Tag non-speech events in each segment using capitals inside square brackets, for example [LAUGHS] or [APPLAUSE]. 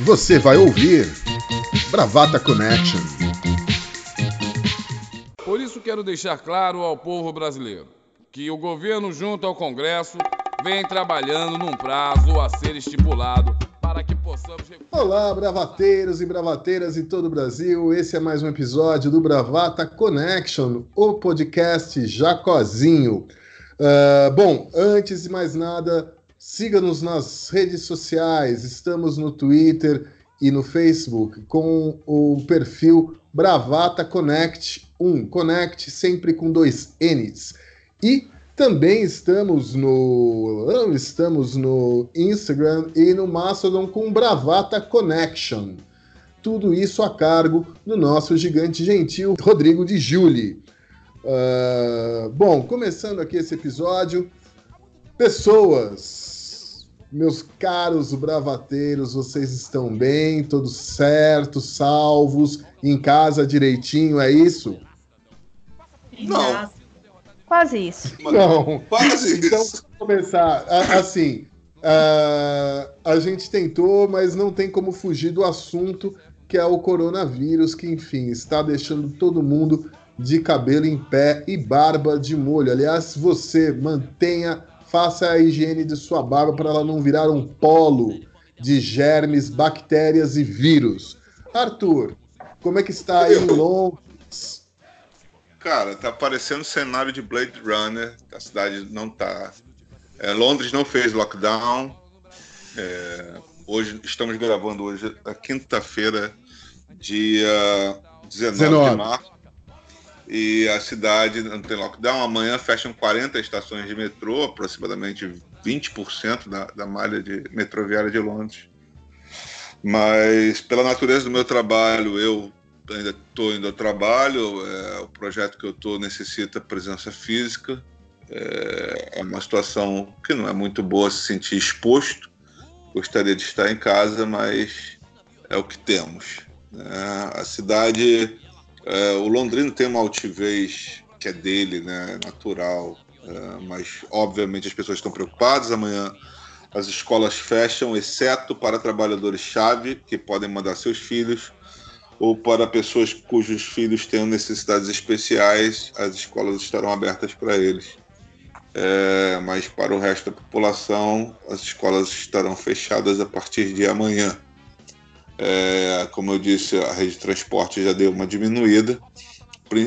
Você vai ouvir Bravata Connection. Por isso quero deixar claro ao povo brasileiro que o governo, junto ao Congresso, vem trabalhando num prazo a ser estipulado para que possamos. Olá, bravateiros e bravateiras de todo o Brasil. Esse é mais um episódio do Bravata Connection, o podcast Jacozinho. Uh, bom, antes de mais nada, siga-nos nas redes sociais. Estamos no Twitter e no Facebook com o perfil Bravata Connect 1. Connect sempre com dois N's. E também estamos no estamos no Instagram e no Mastodon com Bravata Connection. Tudo isso a cargo do nosso gigante gentil Rodrigo de Juli. Uh, bom, começando aqui esse episódio, pessoas, meus caros bravateiros, vocês estão bem, todos certos, salvos, em casa direitinho, é isso? Não. Quase isso. Não. Quase então, isso. vamos começar. Assim, uh, a gente tentou, mas não tem como fugir do assunto que é o coronavírus, que, enfim, está deixando todo mundo de cabelo em pé e barba de molho. Aliás, você mantenha, faça a higiene de sua barba para ela não virar um polo de germes, bactérias e vírus. Arthur, como é que está aí em Londres? Cara, tá parecendo cenário de Blade Runner. A cidade não tá. É, Londres não fez lockdown. É, hoje estamos gravando hoje, a quinta-feira, dia 19, 19 de março e a cidade não tem lockdown. Amanhã fecham 40 estações de metrô, aproximadamente 20% da, da malha de metroviária de Londres. Mas, pela natureza do meu trabalho, eu ainda estou indo ao trabalho. É, o projeto que eu estou necessita presença física. É, é uma situação que não é muito boa se sentir exposto. Gostaria de estar em casa, mas é o que temos. É, a cidade é, o Londrino tem uma altivez que é dele, né, natural, é, mas obviamente as pessoas estão preocupadas. Amanhã as escolas fecham, exceto para trabalhadores-chave que podem mandar seus filhos ou para pessoas cujos filhos tenham necessidades especiais, as escolas estarão abertas para eles. É, mas para o resto da população, as escolas estarão fechadas a partir de amanhã. É, como eu disse, a rede de transporte já deu uma diminuída.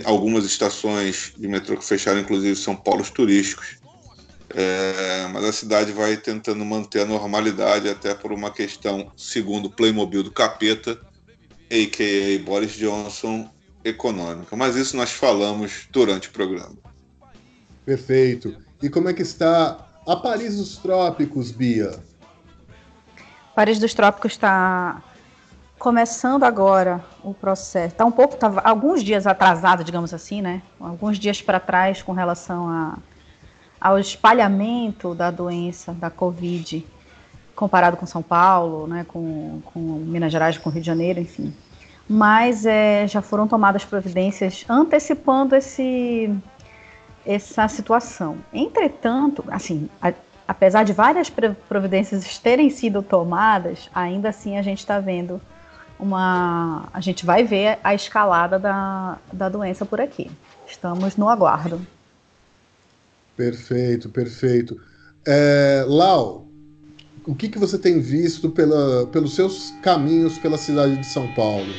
Algumas estações de metrô que fecharam, inclusive, são polos turísticos. É, mas a cidade vai tentando manter a normalidade, até por uma questão, segundo o Playmobil do Capeta, a.k.a. Boris Johnson, econômica. Mas isso nós falamos durante o programa. Perfeito. E como é que está a Paris dos Trópicos, Bia? Paris dos Trópicos está começando agora o processo. Está um pouco, tá, alguns dias atrasado, digamos assim, né? Alguns dias para trás com relação a, ao espalhamento da doença, da Covid, comparado com São Paulo, né? Com, com Minas Gerais, com Rio de Janeiro, enfim. Mas é, já foram tomadas providências antecipando esse, essa situação. Entretanto, assim, a, apesar de várias providências terem sido tomadas, ainda assim a gente está vendo uma. A gente vai ver a escalada da, da doença por aqui. Estamos no aguardo. Perfeito, perfeito. É, Lau, o que, que você tem visto pela, pelos seus caminhos pela cidade de São Paulo?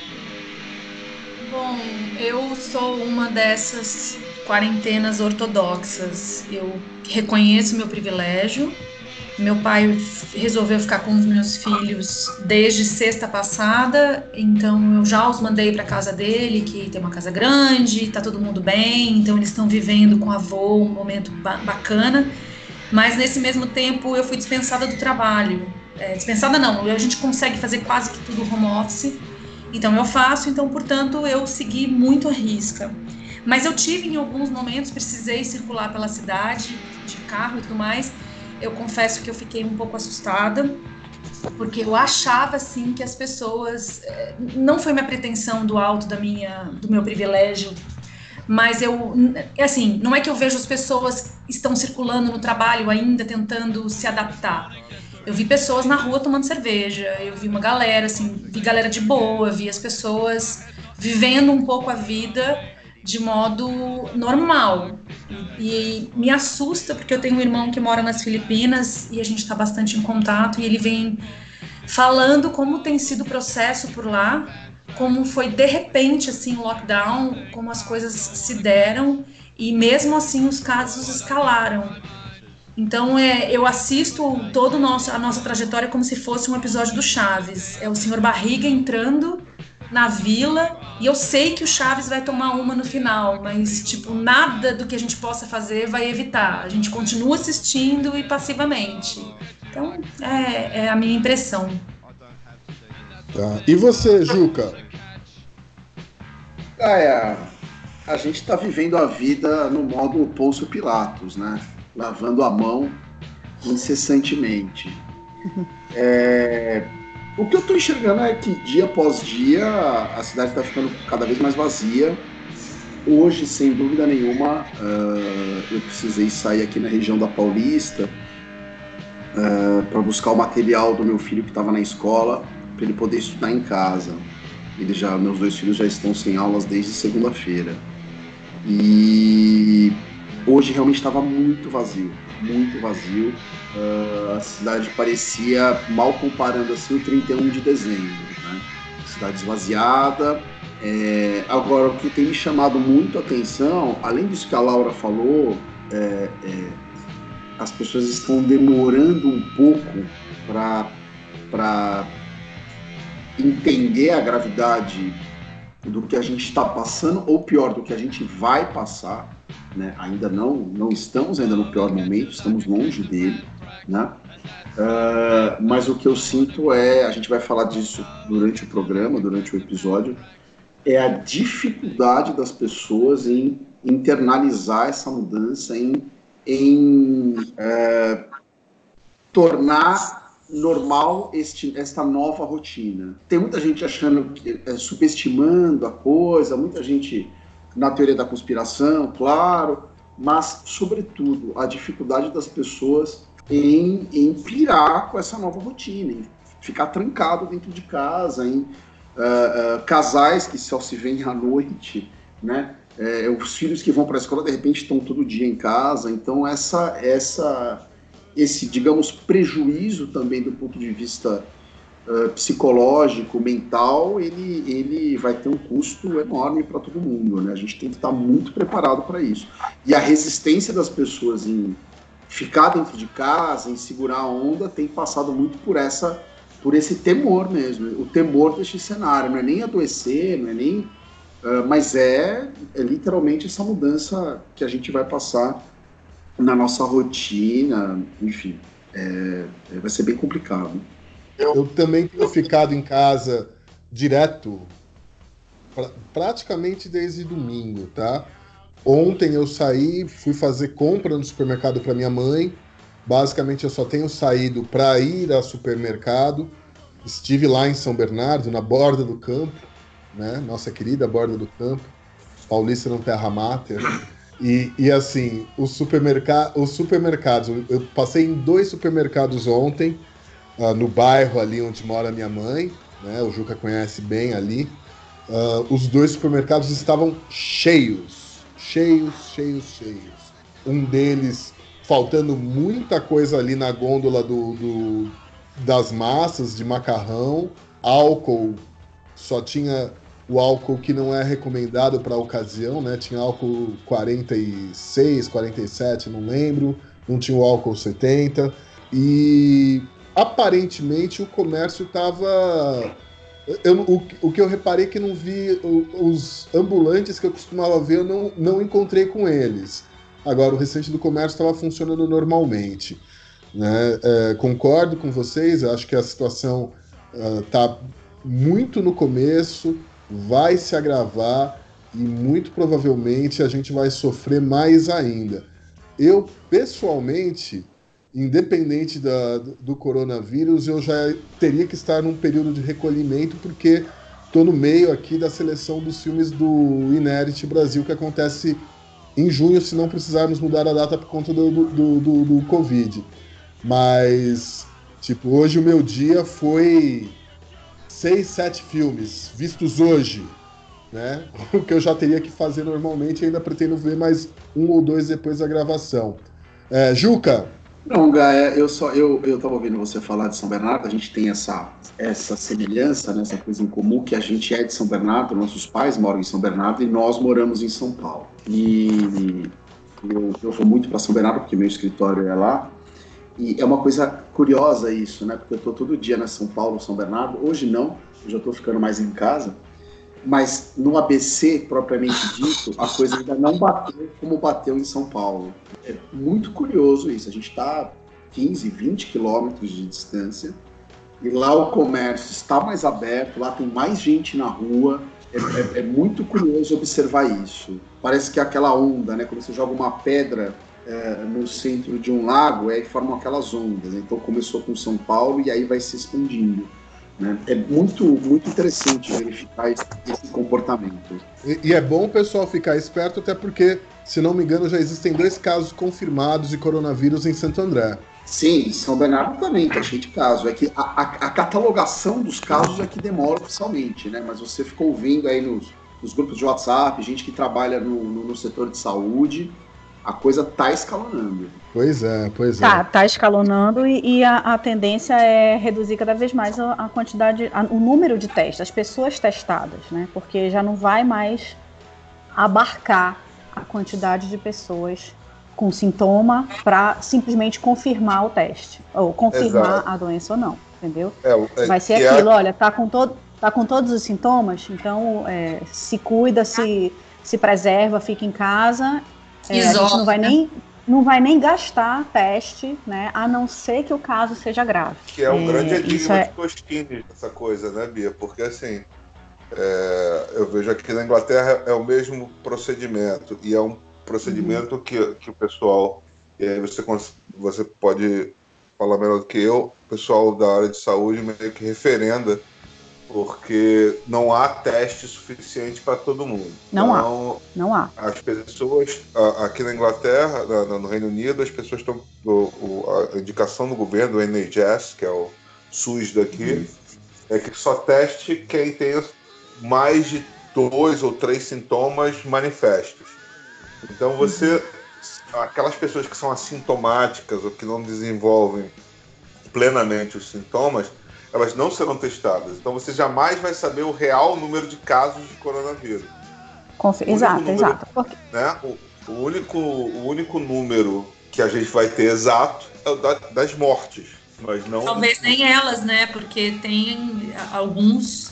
Bom, eu sou uma dessas quarentenas ortodoxas. Eu reconheço meu privilégio, meu pai resolveu ficar com os meus filhos desde sexta passada, então eu já os mandei para casa dele, que tem uma casa grande, tá todo mundo bem, então eles estão vivendo com a avô um momento ba bacana. Mas nesse mesmo tempo eu fui dispensada do trabalho. É, dispensada não, a gente consegue fazer quase que tudo home office. Então eu faço, então portanto eu segui muito a risca. Mas eu tive em alguns momentos, precisei circular pela cidade de carro e tudo mais eu confesso que eu fiquei um pouco assustada, porque eu achava assim que as pessoas eh, não foi minha pretensão do alto da minha do meu privilégio, mas eu assim, não é que eu vejo as pessoas estão circulando no trabalho ainda tentando se adaptar. Eu vi pessoas na rua tomando cerveja, eu vi uma galera, assim, vi galera de boa, vi as pessoas vivendo um pouco a vida de modo normal. E, me assusta porque eu tenho um irmão que mora nas Filipinas e a gente está bastante em contato e ele vem falando como tem sido o processo por lá, como foi de repente assim o lockdown, como as coisas se deram e mesmo assim os casos escalaram. Então é, eu assisto todo nosso, a nossa trajetória como se fosse um episódio do Chaves. É o senhor Barriga entrando na vila e eu sei que o Chaves vai tomar uma no final, mas tipo nada do que a gente possa fazer vai evitar. A gente continua assistindo e passivamente. Então é, é a minha impressão. Tá. E você, Juca? Ah, é, a gente está vivendo a vida no modo Pôncio Pilatos, né? Lavando a mão incessantemente. [LAUGHS] É, o que eu estou enxergando é que dia após dia a cidade está ficando cada vez mais vazia. Hoje, sem dúvida nenhuma, uh, eu precisei sair aqui na região da Paulista uh, para buscar o material do meu filho que estava na escola para ele poder estudar em casa. Ele já, meus dois filhos já estão sem aulas desde segunda-feira. E hoje realmente estava muito vazio, muito vazio. Uh, a cidade parecia, mal comparando assim, o 31 de dezembro. Né? Cidade esvaziada. É, agora, o que tem me chamado muito a atenção, além disso que a Laura falou, é, é, as pessoas estão demorando um pouco para entender a gravidade do que a gente está passando, ou pior, do que a gente vai passar. Né? Ainda não, não estamos ainda no pior momento, estamos longe dele. Né? Uh, mas o que eu sinto é, a gente vai falar disso durante o programa, durante o episódio, é a dificuldade das pessoas em internalizar essa mudança, em, em uh, tornar normal este, esta nova rotina. Tem muita gente achando, é, subestimando a coisa, muita gente na teoria da conspiração, claro, mas, sobretudo, a dificuldade das pessoas em, em pirar com essa nova rotina, em ficar trancado dentro de casa, em uh, uh, casais que só se veem à noite, né? É, os filhos que vão para a escola de repente estão todo dia em casa, então essa essa esse, digamos, prejuízo também do ponto de vista uh, psicológico, mental, ele, ele vai ter um custo enorme para todo mundo, né? A gente tem que estar muito preparado para isso. E a resistência das pessoas em ficar dentro de casa, em segurar a onda, tem passado muito por essa por esse temor mesmo, o temor deste cenário, não é nem adoecer, não é nem uh, mas é, é literalmente essa mudança que a gente vai passar na nossa rotina, enfim, é, é, vai ser bem complicado. Eu, eu também tenho ficado em casa direto, pra, praticamente desde domingo, tá? Ontem eu saí, fui fazer compra no supermercado para minha mãe. Basicamente eu só tenho saído para ir ao supermercado. Estive lá em São Bernardo, na borda do campo, né? Nossa querida borda do campo. Paulista não terra mater. E, e assim, os, supermerca os supermercados, eu passei em dois supermercados ontem, uh, no bairro ali onde mora minha mãe, né? O Juca conhece bem ali. Uh, os dois supermercados estavam cheios, cheios, cheios, cheios. Um deles faltando muita coisa ali na gôndola do, do das massas de macarrão, álcool só tinha o álcool que não é recomendado para a ocasião, né? Tinha álcool 46, 47, não lembro, não tinha o álcool 70 e aparentemente o comércio estava eu, o, o, que eu reparei é que não vi os ambulantes que eu costumava ver, eu não, não encontrei com eles. Agora, o restante do comércio estava funcionando normalmente. Né? É, concordo com vocês, acho que a situação está uh, muito no começo, vai se agravar e muito provavelmente a gente vai sofrer mais ainda. Eu, pessoalmente, independente da, do coronavírus, eu já teria que estar num período de recolhimento, porque estou no meio aqui da seleção dos filmes do Inert Brasil, que acontece em junho, se não precisarmos mudar a data por conta do, do, do, do Covid. Mas Tipo, hoje o meu dia foi seis, sete filmes vistos hoje, né? [LAUGHS] O que eu já teria que fazer normalmente, ainda pretendo ver mais um ou dois depois da gravação. É, Juca. Não, Gaia, eu só eu eu estava ouvindo você falar de São Bernardo. A gente tem essa essa semelhança, né, essa coisa em comum que a gente é de São Bernardo, nossos pais moram em São Bernardo e nós moramos em São Paulo. E eu, eu vou muito para São Bernardo porque meu escritório é lá. E é uma coisa curiosa isso, né? Porque eu estou todo dia na São Paulo, São Bernardo. Hoje não, eu já estou ficando mais em casa. Mas no ABC, propriamente dito, a coisa ainda não bateu como bateu em São Paulo. É muito curioso isso. A gente está 15, 20 quilômetros de distância. E lá o comércio está mais aberto, lá tem mais gente na rua. É, é, é muito curioso observar isso. Parece que é aquela onda, né? Quando você joga uma pedra é, no centro de um lago, aí formam aquelas ondas. Então começou com São Paulo e aí vai se expandindo. Né? É muito, muito interessante verificar esse, comportamento. E, e, é bom o pessoal ficar esperto, até porque, se não me engano, já existem dois casos confirmados de coronavírus em Santo André. Sim, São Bernardo também está cheio de casos. É que a, a, a, catalogação dos casos é que demora oficialmente, né? Mas você ficou ouvindo aí nos, nos grupos de WhatsApp, gente que trabalha no, no, no setor de saúde, a coisa tá escalonando. Pois é, pois tá, é. Tá escalonando e, e a, a, tendência é reduzir cada vez mais a, a quantidade, a, o número de testes, as pessoas testadas, né? Porque já não vai mais abarcar a quantidade de pessoas com sintoma para simplesmente confirmar o teste, ou confirmar Exato. a doença ou não, entendeu? É, é, Vai ser é aquilo, é... olha, tá com, todo, tá com todos os sintomas, então é, se cuida, se, se preserva, fica em casa. É, a gente não vai nem não vai nem gastar teste, né? A não ser que o caso seja grave. Que é um grande enigma de Tostines, essa coisa, né, Bia? Porque assim, eu vejo aqui na Inglaterra é o mesmo procedimento e é um procedimento uhum. que, que o pessoal, e aí você, você pode falar melhor do que eu, o pessoal da área de saúde meio que referenda, porque não há teste suficiente para todo mundo. Não então, há. Não há. As pessoas, aqui na Inglaterra, no Reino Unido, as pessoas estão. A indicação do governo, do NHS, que é o SUS daqui, uhum. é que só teste quem tem mais de dois ou três sintomas manifestos. Então você, aquelas pessoas que são assintomáticas ou que não desenvolvem plenamente os sintomas, elas não serão testadas. Então você jamais vai saber o real número de casos de coronavírus. Conf... Exato, número, exato. Porque... Né, o, o, único, o único número que a gente vai ter exato é o da, das mortes. Mas não... Talvez nem elas, né? Porque tem alguns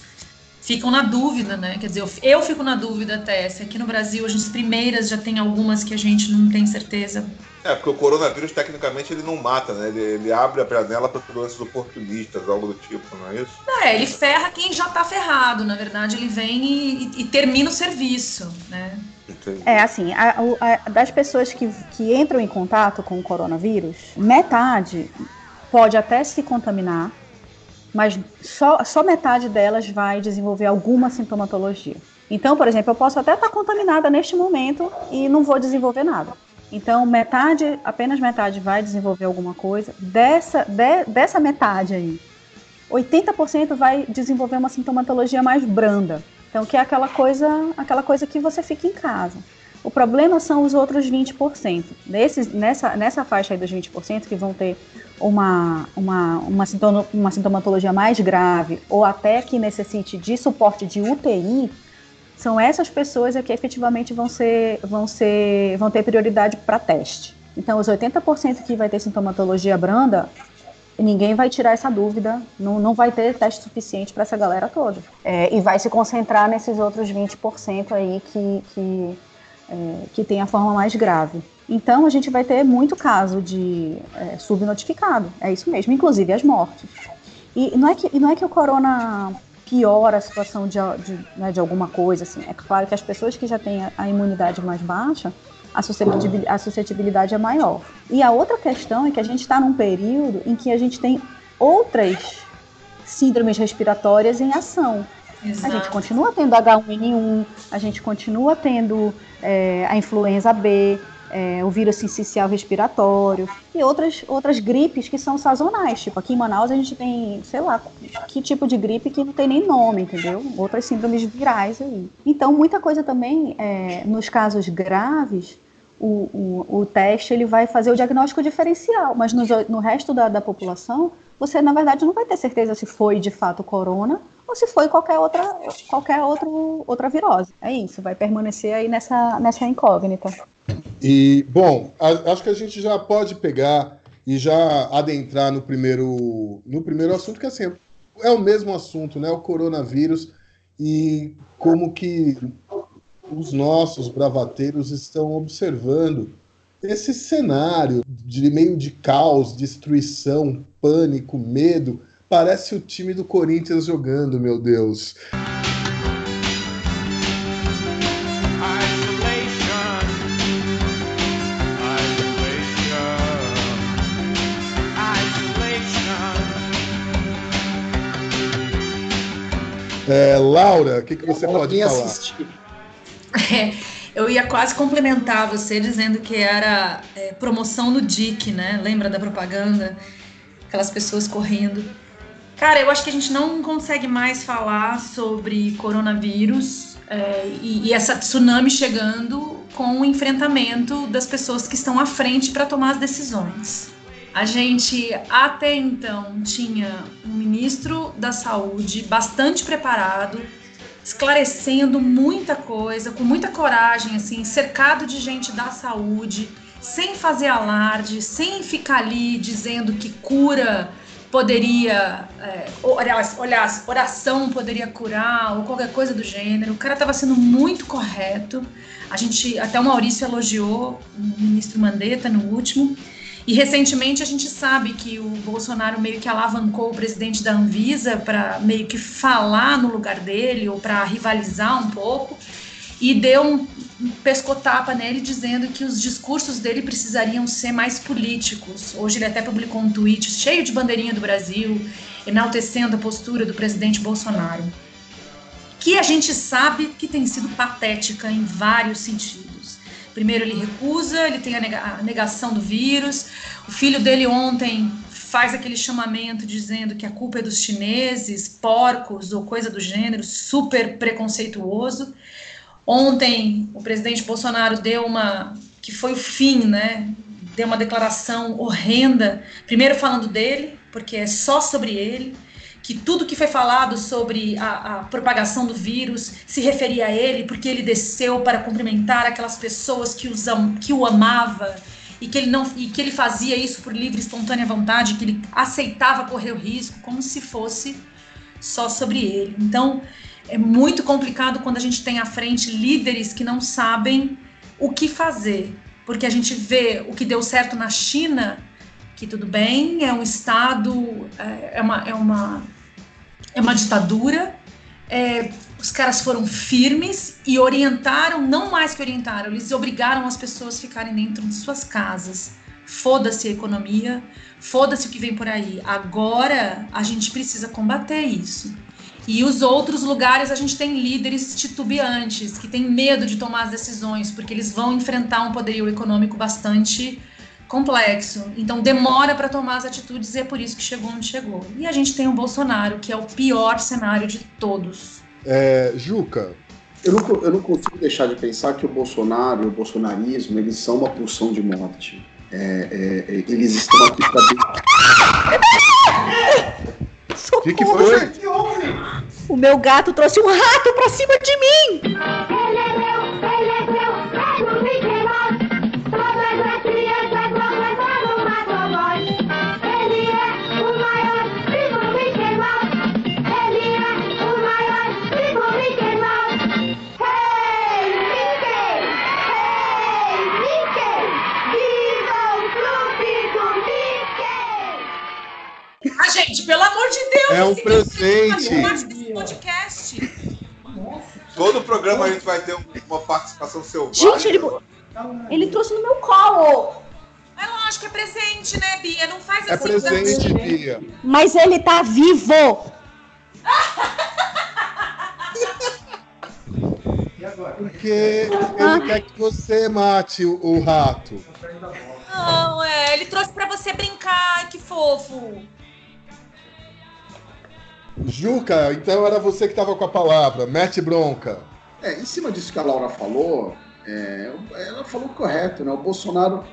ficam na dúvida, né? Quer dizer, eu, eu fico na dúvida até se aqui no Brasil as primeiras já tem algumas que a gente não tem certeza. É, porque o coronavírus tecnicamente ele não mata, né? Ele, ele abre a janela para doenças oportunistas, algo do tipo, não é isso? É, ele ferra quem já está ferrado, na verdade, ele vem e, e, termina o serviço, né? Entendi. É assim, a, a, das pessoas que, que entram em contato com o coronavírus, metade pode até se contaminar, mas só, só metade delas vai desenvolver alguma sintomatologia. Então, por exemplo, eu posso até estar contaminada neste momento e não vou desenvolver nada. Então, metade, apenas metade vai desenvolver alguma coisa. Dessa, de, dessa metade aí, 80% vai desenvolver uma sintomatologia mais branda. Então, que é aquela coisa, aquela coisa que você fica em casa. O problema são os outros 20%. Nesses, nessa, nessa faixa aí dos 20% que vão ter uma, uma, uma, sintoma, uma sintomatologia mais grave ou até que necessite de suporte de UTI, são essas pessoas é que efetivamente vão, ser, vão, ser, vão ter prioridade para teste. Então, os 80% que vai ter sintomatologia branda, ninguém vai tirar essa dúvida, não, não vai ter teste suficiente para essa galera toda. É, e vai se concentrar nesses outros 20% aí que, que, é, que tem a forma mais grave. Então a gente vai ter muito caso de é, subnotificado, é isso mesmo, inclusive as mortes. E não é que, não é que o corona piora a situação de, de, né, de alguma coisa, assim. É claro que as pessoas que já têm a, imunidade mais baixa, a suscetibilidade é maior. E a outra questão é que a gente está num período em que a gente tem outras síndromes respiratórias em ação. Exato. A gente continua tendo H1N1, a gente continua tendo é, a influenza B, é, o vírus sincicial respiratório e outras, outras gripes que são sazonais. Tipo, aqui em Manaus a gente tem, sei lá, que tipo de gripe que não tem nem nome, entendeu? Outras síndromes virais aí. Então, muita coisa também, é, nos casos graves, o, o, o, teste ele vai fazer o diagnóstico diferencial, mas no, no resto da, da população, você, na verdade, não vai ter certeza se foi de fato corona ou se foi qualquer outra, qualquer outro, outra virose. É isso, vai permanecer aí nessa, nessa incógnita. E, bom, a, acho que a gente já pode pegar e já adentrar no primeiro, no primeiro assunto, que assim, é o mesmo assunto, né? O coronavírus e como que os nossos bravateiros estão observando esse cenário de meio de caos, destruição, pânico, medo. Parece o time do Corinthians jogando, meu Deus. É, Laura, o que, que você pode falar? Assistir. É, eu ia quase complementar você dizendo que era é, promoção no DIC, né? Lembra da propaganda? Aquelas pessoas correndo. Cara, eu acho que a gente não consegue mais falar sobre coronavírus é, e, e, essa tsunami chegando com o enfrentamento das pessoas que estão à frente para tomar as decisões. A gente até então tinha um ministro da saúde bastante preparado, esclarecendo muita coisa, com muita coragem, assim, cercado de gente da saúde, sem fazer alarde, sem ficar ali dizendo que cura poderia, é, olhar, oração poderia curar ou qualquer coisa do gênero. O cara estava sendo muito correto. A gente, até o Maurício elogiou o ministro Mandetta no último. E recentemente a gente sabe que o Bolsonaro meio que alavancou o presidente da Anvisa para meio que falar no lugar dele ou para rivalizar um pouco e deu um pescotapa nele dizendo que os discursos dele precisariam ser mais políticos. Hoje ele até publicou um tweet cheio de bandeirinha do Brasil, enaltecendo a postura do presidente Bolsonaro, que a gente sabe que tem sido patética em vários sentidos. Primeiro ele recusa, ele tem a negação do vírus. O filho dele ontem faz aquele chamamento dizendo que a culpa é dos chineses, porcos ou coisa do gênero, super preconceituoso. Ontem o presidente Bolsonaro deu uma que foi o fim, né? Deu uma declaração horrenda, primeiro falando dele, porque é só sobre ele que tudo que foi falado sobre a, a, propagação do vírus se referia a ele, porque ele desceu para cumprimentar aquelas pessoas que, os, que o amava e que ele não e que ele fazia isso por livre e espontânea vontade, que ele aceitava correr o risco, como se fosse só sobre ele. Então é muito complicado quando a gente tem à frente líderes que não sabem o que fazer, porque a gente vê o que deu certo na China que tudo bem, é um Estado, é, é uma, é uma é uma ditadura. É, os caras foram firmes e orientaram, não mais que orientaram, eles obrigaram as pessoas a ficarem dentro de suas casas. Foda-se a economia, foda-se o que vem por aí. Agora a gente precisa combater isso. E os outros lugares a gente tem líderes titubeantes, que têm medo de tomar as decisões, porque eles vão enfrentar um poderio econômico bastante complexo. Então demora para tomar as atitudes e é por isso que chegou onde chegou. E a gente tem o Bolsonaro, que é o pior cenário de todos. É, Juca. Eu não, eu não consigo deixar de pensar que o Bolsonaro e o bolsonarismo eles são uma pulsão de morte. É, é, é eles estão aqui para. O que, que foi? O meu gato trouxe um rato pra cima de mim! Gente, pelo amor de Deus. É um presente. podcast. Todo programa a gente vai ter uma participação selvagem. Gente, ele, ele trouxe no meu colo. É lógico, é presente, né, Bia? Não faz é assim. É presente, Bia. Mas ele tá vivo. Porque ele quer que você mate o, o rato. Não, é, ele trouxe pra você brincar, que fofo. Juca, então era você que estava com a palavra. Mete bronca. É, em cima disso que a Laura falou, é, ela falou correto, né? O Bolsonaro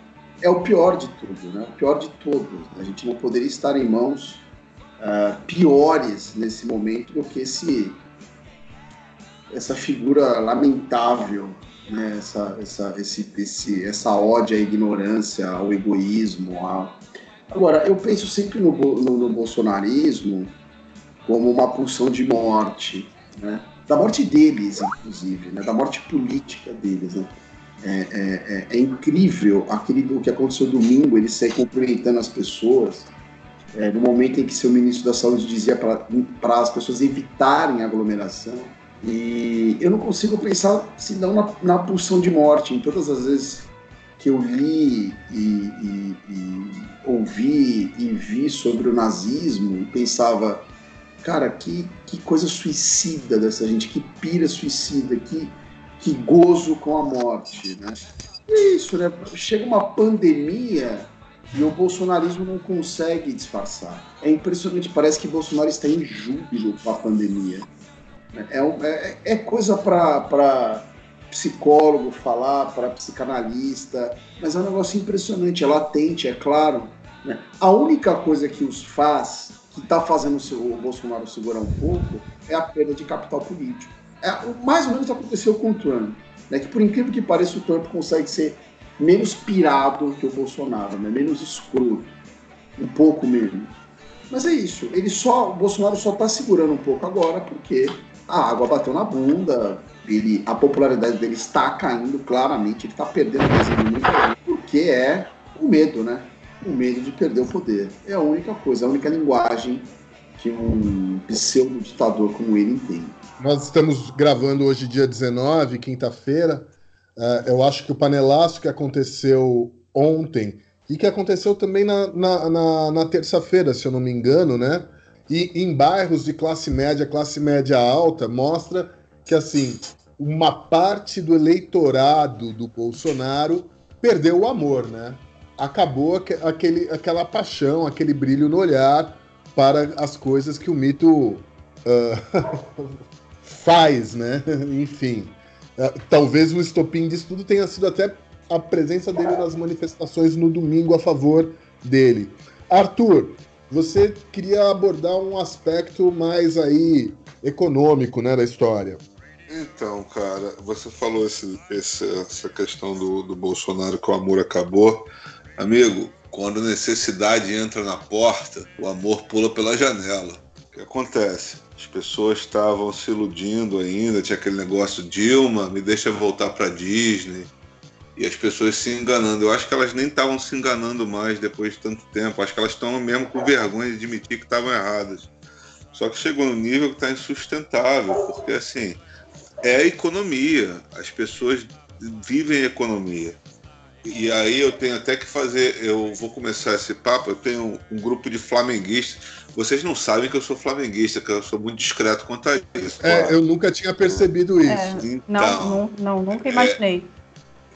é o pior de tudo, né? O pior de todos. A gente não poderia estar em mãos uh, piores nesse momento do que esse essa figura lamentável, né? essa, essa, esse, esse, essa ódio à ignorância, ao egoísmo. A... Agora, eu penso sempre no, no, no bolsonarismo como uma pulsão de morte, né? da morte deles, inclusive, né? da morte política deles. Né? É, é, é, é, incrível aquele, o que aconteceu domingo, ele sair cumprimentando as pessoas, é, no momento em que seu ministro da Saúde dizia para as pessoas evitarem aglomeração. E eu não consigo pensar senão na, na pulsão de morte. Em todas as vezes que eu li e, e, e ouvi e vi sobre o nazismo, pensava, cara, que, que coisa suicida dessa gente, que pira suicida, que, que gozo com a morte, né? E é isso, né? Chega uma pandemia e o bolsonarismo não consegue disfarçar. É impressionante, parece que Bolsonaro está em júbilo com a pandemia. É, é, é coisa para psicólogo falar, para psicanalista, mas é um negócio impressionante, é latente, é claro. Né? A única coisa que os faz, que está fazendo o Bolsonaro segurar um pouco, é a perda de capital político. É, mais ou menos aconteceu com o Trump, né? que por incrível que pareça, o Trump consegue ser menos pirado que o Bolsonaro, né? menos escroto, um pouco menos. Mas é isso, ele só, o Bolsonaro só está segurando um pouco agora porque a água bateu na bunda, ele, a popularidade dele está caindo claramente, ele está perdendo muito porque é o medo, né? O medo de perder o poder. É a única coisa, a única linguagem que um pseudo-ditador como ele entende. Nós estamos gravando hoje, dia 19, quinta-feira. Uh, eu acho que o panelaço que aconteceu ontem e que aconteceu também na, na, na, na terça-feira, se eu não me engano, né? E em bairros de classe média, classe média alta, mostra que assim uma parte do eleitorado do Bolsonaro perdeu o amor, né? Acabou aquele, aquela paixão, aquele brilho no olhar para as coisas que o mito uh, [LAUGHS] faz, né? [LAUGHS] Enfim, uh, talvez o estopim disso tudo tenha sido até a presença dele nas manifestações no domingo a favor dele. Arthur, você queria abordar um aspecto mais aí econômico, né, da história. Então, cara, você falou esse, esse, essa questão do, do Bolsonaro que o amor acabou. Amigo, quando a necessidade entra na porta, o amor pula pela janela. O que acontece? As pessoas estavam se iludindo ainda, tinha aquele negócio Dilma, me deixa voltar para Disney e as pessoas se enganando. Eu acho que elas nem estavam se enganando mais depois de tanto tempo. Acho que elas estão mesmo com vergonha de admitir que estavam erradas. Só que chegou no nível que está insustentável, porque assim é a economia. As pessoas vivem economia. E aí eu tenho até que fazer, eu vou começar esse papo, eu tenho um grupo de flamenguistas. Vocês não sabem que eu sou flamenguista, que eu sou muito discreto quanto a isso. É, eu nunca tinha percebido isso. É, então, não, não, não, nunca imaginei.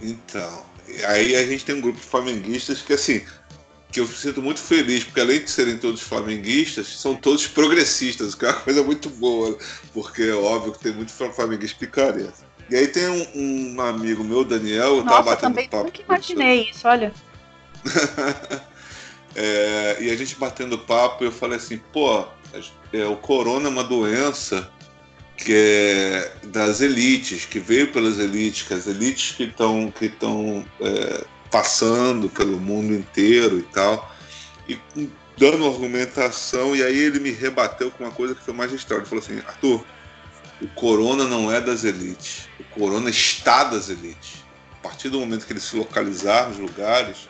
É, então, aí a gente tem um grupo de flamenguistas que, assim, que eu sinto muito feliz, porque além de serem todos flamenguistas, são todos progressistas, o que é uma coisa muito boa, porque é óbvio que tem muito flamenguista picareta. E aí tem um, um amigo meu, Daniel, Nossa, tá batendo também papo. Nunca imaginei isso, olha. [LAUGHS] é, e a gente batendo papo, eu falei assim, pô, é, o corona é uma doença que é das elites, que veio pelas elites, que as elites que estão que estão é, passando pelo mundo inteiro e tal, e dando argumentação, e aí ele me rebateu com uma coisa que foi magistral. Ele falou assim, Arthur, o corona não é das elites, o corona está das elites. A partir do momento que ele se localizar nos lugares,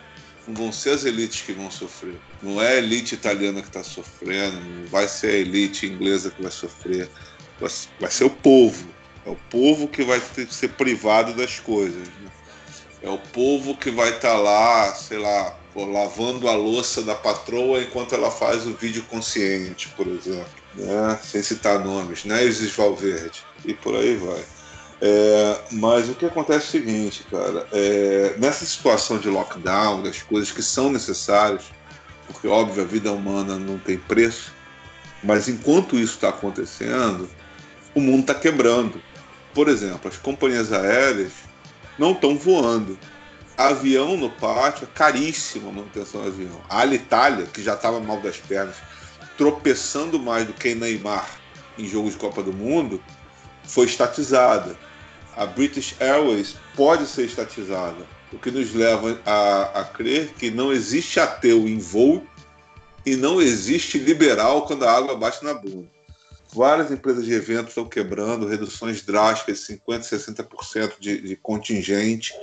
não vão ser as elites que vão sofrer. Não é a elite italiana que está sofrendo, não vai ser a elite inglesa que vai sofrer vai ser o povo. É o povo que vai ter, ser privado das coisas. Né? É o povo que vai estar tá lá, sei lá, lavando a louça da patroa enquanto ela faz o vídeo consciente, por exemplo. Né? Sem citar nomes, né? Isis Valverde. E por aí vai. É, mas o que acontece é o seguinte, cara, é, nessa situação de lockdown, das coisas que são necessárias, porque óbvio a vida humana não tem preço, mas enquanto isso está acontecendo, o mundo está quebrando. Por exemplo, as companhias aéreas não estão voando. Avião no pátio é caríssimo a manutenção do avião. A Alitalia, que já estava mal das pernas, tropeçando mais do que Neymar em jogos de Copa do Mundo, foi estatizada a British Airways pode ser estatizada, o que nos leva a, a crer que não existe ateu em voo e não existe liberal quando a água bate na bunda. Várias empresas de eventos estão quebrando, reduções drásticas, 50%, 60% de, de contingente,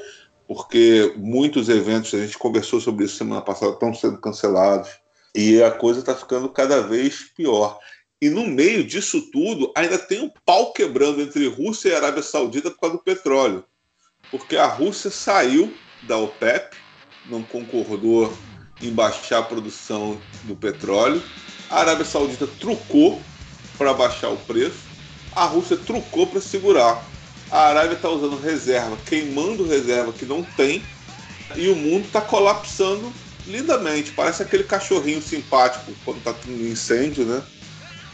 porque muitos eventos, a gente conversou sobre isso semana passada, estão sendo cancelados. E a coisa está ficando cada vez pior. E no meio disso tudo, ainda tem um pau quebrando entre Rússia e Arábia Saudita por causa do petróleo. Porque a Rússia saiu da OPEP, não concordou em baixar a produção do petróleo. A Arábia Saudita trucou para baixar o preço. A Rússia trucou para segurar. A Arábia está usando reserva, queimando reserva que não tem. E o mundo está colapsando lindamente. Parece aquele cachorrinho simpático quando está tendo incêndio, né?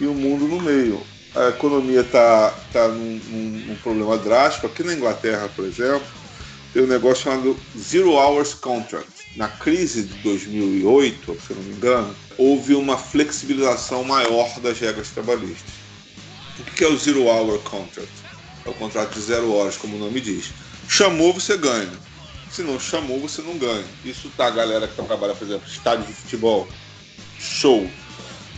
e o mundo no meio. A economia está tá num, num, num, problema drástico. Aqui na Inglaterra, por exemplo, tem um negócio chamado Zero Hours Contract. Na crise de 2008, se não me engano, houve uma flexibilização maior das regras trabalhistas. O que é o Zero Hour Contract? É o contrato de zero horas, como o nome diz. Chamou, você ganha. Se não chamou, você não ganha. Isso tá a galera que trabalha, por exemplo, estádio de futebol, show,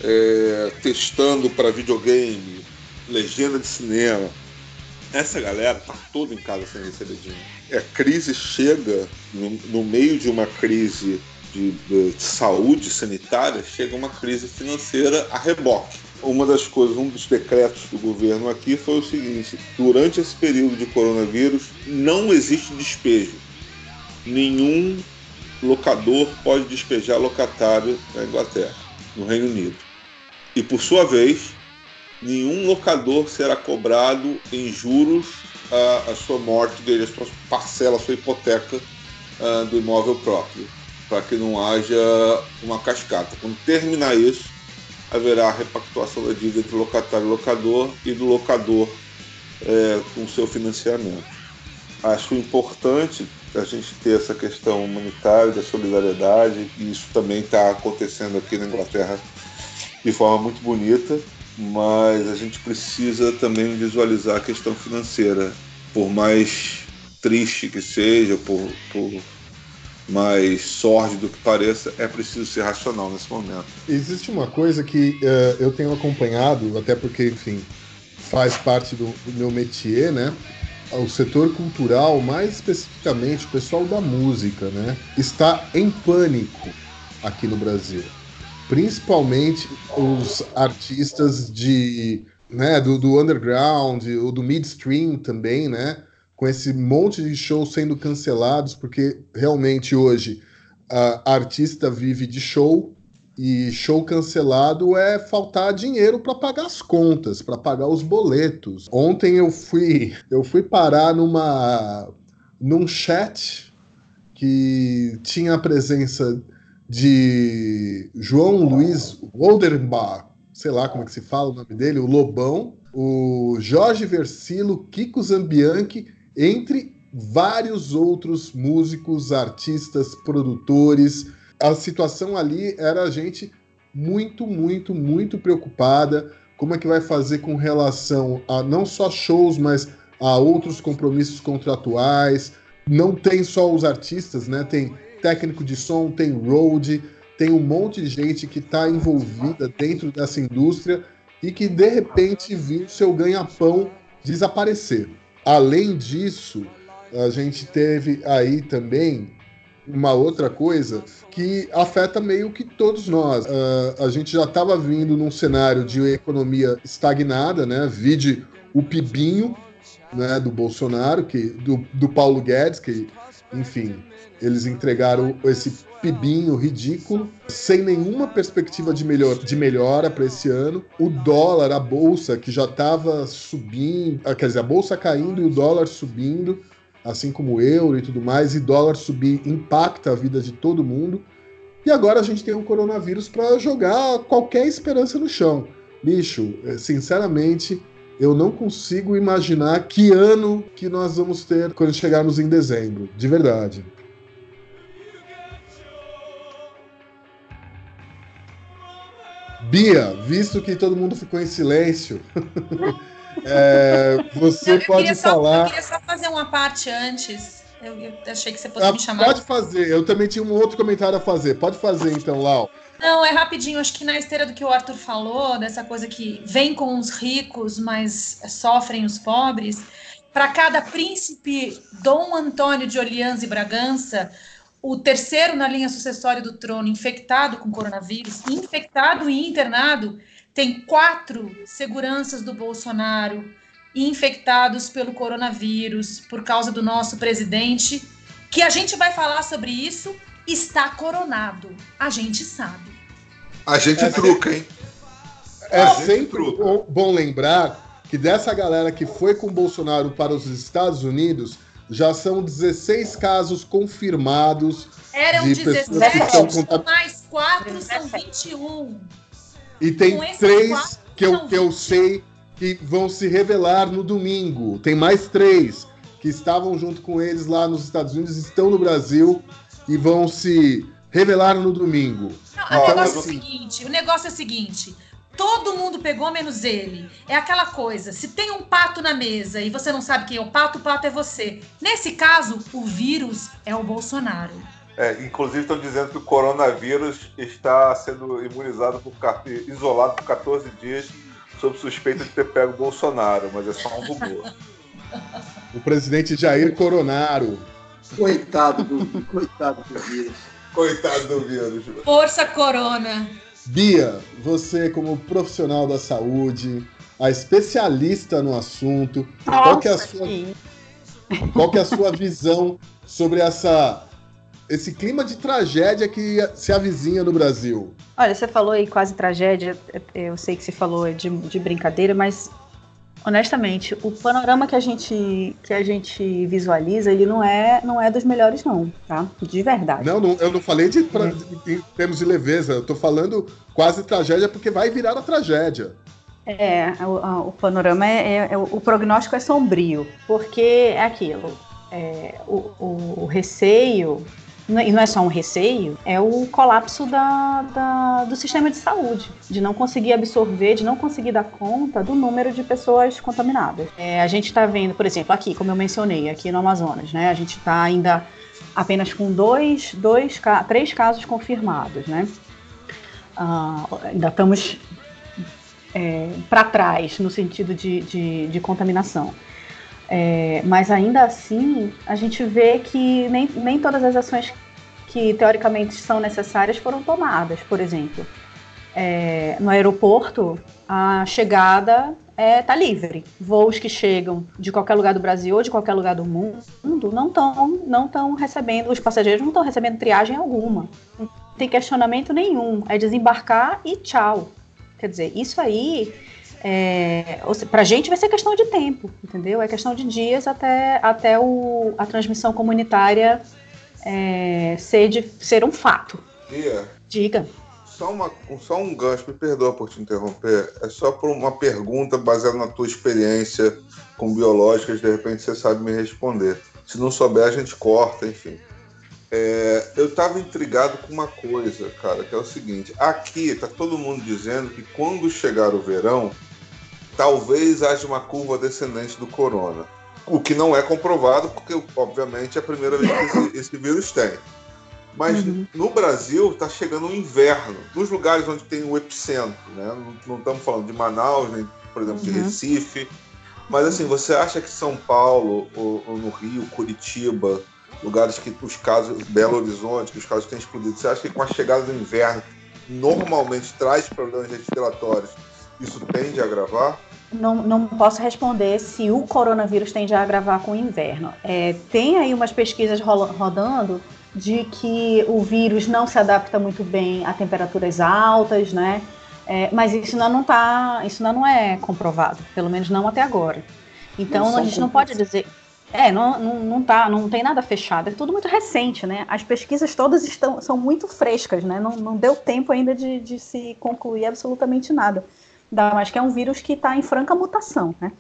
é, testando para videogame, legenda de cinema. Essa galera tá toda em casa sem receber dinheiro. A crise chega no, no meio de uma crise de, de, saúde sanitária, chega uma crise financeira a reboque. Uma das coisas, um dos decretos do governo aqui foi o seguinte: durante esse período de coronavírus, não existe despejo. Nenhum locador pode despejar locatário na Inglaterra, no Reino Unido. E por sua vez, nenhum locador será cobrado em juros a, a sua morte, a sua parcela, a sua hipoteca uh, do imóvel próprio, para que não haja uma cascata. Quando terminar isso, haverá a repactuação da dívida entre locatário e locador e do locador é, com seu financiamento. Acho importante a gente ter essa questão humanitária, da solidariedade, e isso também está acontecendo aqui na Inglaterra de forma muito bonita, mas a gente precisa também visualizar a questão financeira. Por mais triste que seja, por, por mais sórdido que pareça, é preciso ser racional nesse momento. Existe uma coisa que uh, eu tenho acompanhado, até porque, enfim, faz parte do, do meu métier, né? O setor cultural, mais especificamente o pessoal da música, né? Está em pânico aqui no Brasil principalmente os artistas de né, do, do underground ou do midstream também, né? Com esse monte de shows sendo cancelados, porque realmente hoje a artista vive de show e show cancelado é faltar dinheiro para pagar as contas, para pagar os boletos. Ontem eu fui [LAUGHS] eu fui parar numa num chat que tinha a presença de João Luiz Woldenbach, sei lá como é que se fala o nome dele, o Lobão, o Jorge Versilo, Kiko Zambianchi, entre vários outros músicos, artistas, produtores. A situação ali era a gente muito, muito, muito preocupada. Como é que vai fazer com relação a não só shows, mas a outros compromissos contratuais? Não tem só os artistas, né? Tem técnico de som, tem road, tem um monte de gente que está envolvida dentro dessa indústria e que de repente viu seu ganha-pão desaparecer. Além disso, a gente teve aí também uma outra coisa que afeta meio que todos nós. Uh, a gente já estava vindo num cenário de economia estagnada, né? Vide o pibinho né, do Bolsonaro, que, do, do Paulo Guedes, que enfim, eles entregaram esse pibinho ridículo, sem nenhuma perspectiva de, melhor, de melhora para esse ano. O dólar, a bolsa, que já estava subindo, ah, quer dizer, a bolsa caindo e o dólar subindo, assim como o euro e tudo mais, e dólar subir impacta a vida de todo mundo. E agora a gente tem um coronavírus para jogar qualquer esperança no chão. Bicho, eh, sinceramente, eu não consigo imaginar que ano que nós vamos ter quando chegarmos em dezembro, de verdade. Bia, visto que todo mundo ficou em silêncio, [LAUGHS] é, você não, pode só, falar. Eu queria só fazer uma parte antes. Eu, eu achei que você fosse ah, me chamar. Pode fazer, eu também tinha um outro comentário a fazer. Pode fazer então, Lau. Não, é rapidinho. Acho que na esteira do que o Arthur falou, dessa coisa que vem com os ricos, mas sofrem os pobres. Para cada príncipe Dom Antônio de Orleans e Bragança, o terceiro na linha sucessória do trono infectado com coronavírus, infectado e internado, tem quatro seguranças do Bolsonaro infectados pelo coronavírus por causa do nosso presidente, que a gente vai falar sobre isso, está coronado. A gente sabe. A gente é truca, hein? É sempre bom, bom lembrar que dessa galera que foi com o Bolsonaro para os Estados Unidos, já são 16 casos confirmados. Eram de 17, contato... mais 4 são 21. E tem três que eu, que eu sei que vão se revelar no domingo. Tem mais três que estavam junto com eles lá nos Estados Unidos, estão no Brasil e vão se revelar no domingo. Não, o negócio é o seguinte: o negócio é o seguinte. Todo mundo pegou, menos ele. É aquela coisa: se tem um pato na mesa e você não sabe quem é o pato, o pato é você. Nesse caso, o vírus é o Bolsonaro. É, inclusive estão dizendo que o coronavírus está sendo imunizado por isolado por 14 dias sob suspeita de ter pego o Bolsonaro, mas é só um robô. o presidente Jair Coronaro. Coitado do, coitado do vírus. Coitado do vírus. Força Corona. Bia, você como profissional da saúde, a especialista no assunto, Nossa, qual que é a sua, qual que é a sua visão sobre essa esse clima de tragédia que se avizinha no Brasil? Olha, você falou aí quase tragédia, eu sei que você falou de, de brincadeira, mas honestamente, o panorama que a gente que a gente visualiza, ele não é não é dos melhores não, tá? De verdade. Não, não eu não falei de, pra, é. em termos de leveza, eu tô falando quase tragédia porque vai virar a tragédia. É, o, o panorama é, é, é, o prognóstico é sombrio, porque é aquilo, é, o, o, o receio e não é só um receio, é o colapso da, da, do sistema de saúde, de não conseguir absorver, de não conseguir dar conta do número de pessoas contaminadas. É, a gente está vendo, por exemplo, aqui, como eu mencionei, aqui no Amazonas, né, a gente está ainda apenas com dois, dois, três casos confirmados, né? Uh, ainda estamos é, para trás no sentido de, de, de contaminação. É, mas ainda assim, a gente vê que nem, nem todas as ações que teoricamente são necessárias foram tomadas. Por exemplo, é, no aeroporto, a chegada é, tá livre. Voos que chegam de qualquer lugar do Brasil ou de qualquer lugar do mundo não estão não tão recebendo, os passageiros não estão recebendo triagem alguma. Não tem questionamento nenhum. É desembarcar e tchau. Quer dizer, isso aí é, para a gente vai ser questão de tempo, entendeu? É questão de dias até, até o, a transmissão comunitária é, ser, de, ser um fato. Bia, Diga. Só, uma, só um gancho, me perdoa por te interromper. É só por uma pergunta baseada na tua experiência com biológicas, de repente você sabe me responder. Se não souber, a gente corta, enfim. É, eu estava intrigado com uma coisa, cara, que é o seguinte: aqui tá todo mundo dizendo que quando chegar o verão, talvez haja uma curva descendente do corona. O que não é comprovado, porque, obviamente, é a primeira vez que esse, esse vírus tem. Mas uhum. no Brasil está chegando o inverno, nos lugares onde tem o epicentro, né? Não, não estamos falando de Manaus, nem, por exemplo, de uhum. Recife. Mas assim, você acha que São Paulo, ou, ou, no Rio, Curitiba, lugares que os casos, Belo Horizonte, que os casos têm explodido, você acha que com a chegada do inverno normalmente traz problemas respiratórios isso tende a agravar? não, não posso responder se o coronavírus tende a agravar com o inverno. É, tem aí umas pesquisas rodando de que o vírus não se adapta muito bem a temperaturas altas, né? É, mas isso ainda não tá, isso ainda não é comprovado, pelo menos não até agora. Então a gente não pode dizer, é, não, não, não, tá, não tem nada fechado, é tudo muito recente, né? As pesquisas todas estão, são muito frescas, né? Não, não deu tempo ainda de, de se concluir absolutamente nada. Ainda mais que é um vírus que está em franca mutação, né?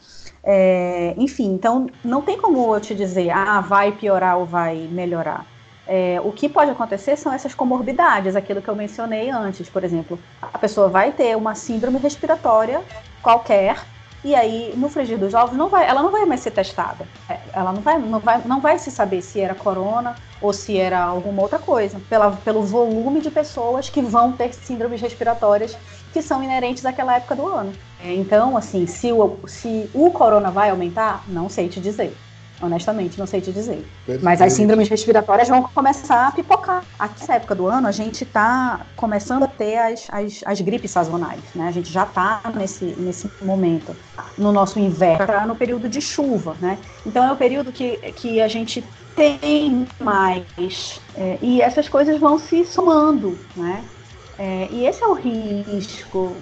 É, enfim, então não tem como eu te dizer, ah, vai piorar ou vai melhorar. É, o que pode acontecer são essas comorbidades, aquilo que eu mencionei antes, por exemplo, a pessoa vai ter uma síndrome respiratória qualquer e aí no frigir dos ovos não vai, ela não vai mais ser testada, é, ela não vai, não vai, não vai se saber se era corona ou se era alguma outra coisa, pela, pelo volume de pessoas que vão ter síndromes respiratórias que são inerentes àquela época do ano. É, então, assim, se o, se o corona vai aumentar, não sei te dizer. Honestamente, não sei te dizer. Perfeito. Mas as síndromes respiratórias vão começar a pipocar. Aqui nessa época do ano, a gente está começando a ter as, as, as, gripes sazonais, né? A gente já está nesse, nesse momento. No nosso inverno, tá no período de chuva, né? Então é o período que, que a gente tem mais. É, e essas coisas vão se somando, né? É, e esse é o risco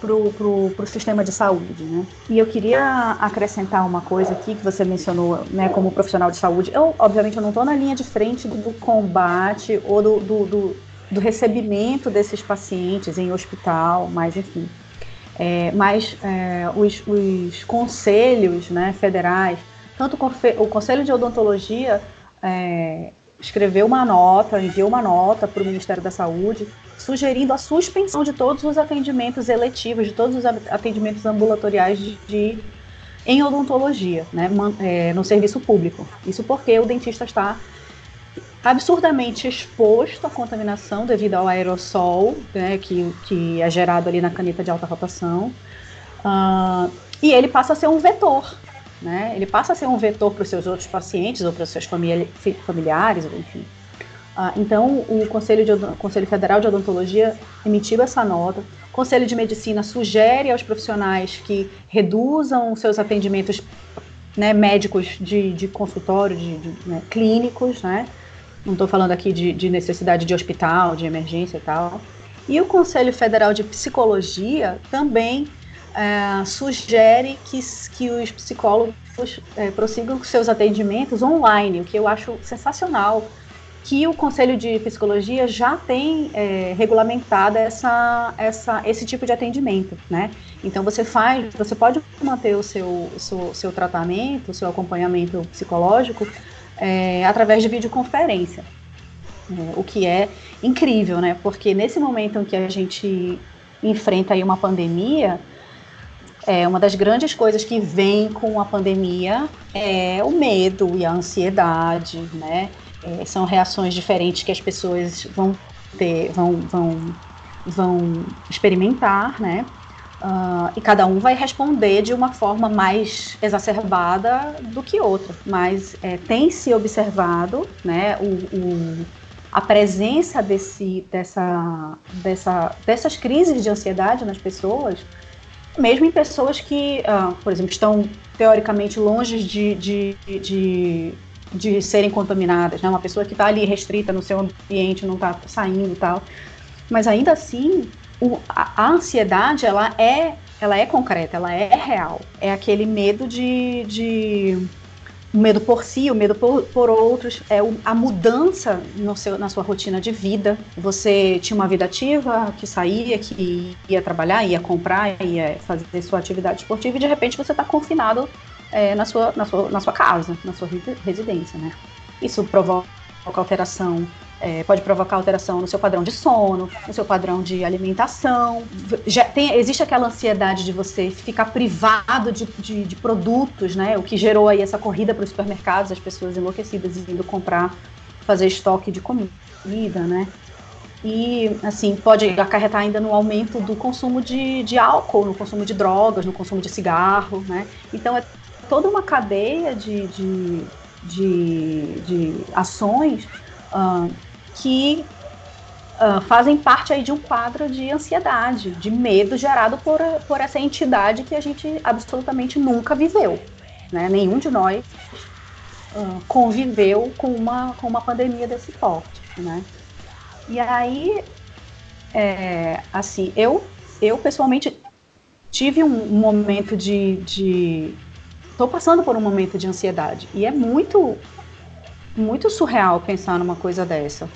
pro, pro, pro sistema de saúde, né? E eu queria acrescentar uma coisa aqui que você mencionou, né, como profissional de saúde. Eu, obviamente, eu não estou na linha de frente do, do combate ou do, do, do, do, recebimento desses pacientes em hospital, mas enfim. É, mas é, os, os conselhos né, federais, tanto o Conselho de Odontologia é, escreveu uma nota, enviou uma nota para o Ministério da Saúde sugerindo a suspensão de todos os atendimentos eletivos, de todos os atendimentos ambulatoriais de, de em odontologia, né, é, no serviço público. Isso porque o dentista está absurdamente exposto à contaminação devido ao aerossol, né, que, que é gerado ali na caneta de alta rotação, uh, e ele passa a ser um vetor, né, ele passa a ser um vetor para os seus outros pacientes ou para os seus familiares, enfim. Ah, então, o Conselho, de, o Conselho Federal de Odontologia emitiu essa nota. O Conselho de Medicina sugere aos profissionais que reduzam seus atendimentos né, médicos de, de consultório, de, de né, clínicos, né? Não estou falando aqui de, de, necessidade de hospital, de emergência e tal. E o Conselho Federal de Psicologia também é, sugere que, que os psicólogos é, prossigam com seus atendimentos online, o que eu acho sensacional que o Conselho de Psicologia já tem é, regulamentado essa, essa, esse tipo de atendimento, né? Então você faz, você pode manter o seu, seu, seu tratamento, o seu acompanhamento psicológico é, através de videoconferência, é, o que é incrível, né? Porque nesse momento em que a gente enfrenta aí uma pandemia, é, uma das grandes coisas que vem com a pandemia é o medo e a ansiedade, né? É, são reações diferentes que as pessoas vão ter, vão, vão, vão experimentar, né? Uh, e cada um vai responder de uma forma mais exacerbada do que outra. Mas é, tem se observado, né, o, o, a presença desse, dessa, dessa, dessas crises de ansiedade nas pessoas, mesmo em pessoas que, uh, por exemplo, estão teoricamente longe de, de, de de serem contaminadas, né? Uma pessoa que está ali restrita no seu ambiente, não está saindo e tal. Mas ainda assim, o, a, a, ansiedade, ela é, ela é concreta, ela é real. É aquele medo de, de o medo por si, o medo por, por outros, é a mudança seu, na sua rotina de vida. Você tinha uma vida ativa, que saía, que ia trabalhar, ia comprar, ia fazer sua atividade esportiva, e de repente você está confinado é, na, sua, na, sua, na sua casa, na sua residência, né? Isso provoca alteração, é, pode provocar alteração no seu padrão de sono, no seu padrão de alimentação. Já tem, existe aquela ansiedade de você ficar privado de, de, de produtos, né? O que gerou aí essa corrida para os supermercados, as pessoas enlouquecidas indo comprar, fazer estoque de comida, né? E, assim, pode acarretar ainda no aumento do consumo de, de álcool, no consumo de drogas, no consumo de cigarro, né? Então, é toda uma cadeia de, de, de, ações uh, que uh, fazem parte aí de um quadro de ansiedade, de medo gerado por, por essa entidade que a gente absolutamente nunca viveu. Né? Nenhum de nós uh, conviveu com uma, com uma pandemia desse porte. Né? E aí, é, assim, eu, eu pessoalmente tive um, momento de, de. Estou passando por um momento de ansiedade. E é muito, muito surreal pensar numa coisa dessa.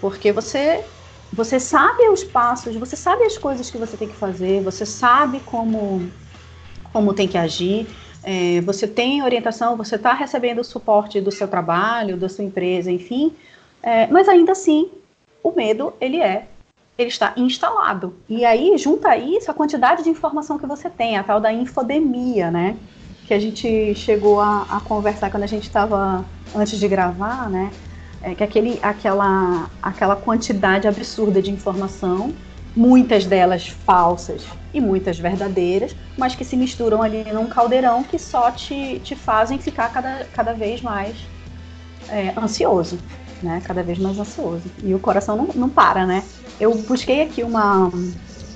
Porque você você sabe os passos, você sabe as coisas que você tem que fazer, você sabe como, como tem que agir, é, você tem orientação, você está recebendo o suporte do seu trabalho, da sua empresa, enfim, é, mas ainda assim, o medo, ele é, ele está instalado. E aí, junta isso a quantidade de informação que você tem, a tal da infodemia, né? Que a gente chegou a, a conversar quando a gente estava antes de gravar, né? é que aquele, aquela, aquela quantidade absurda de informação, muitas delas falsas e muitas verdadeiras, mas que se misturam ali num caldeirão que só te, te fazem ficar cada, cada vez mais é, ansioso, né? Cada vez mais ansioso. E o coração não, não para, né? Eu busquei aqui uma,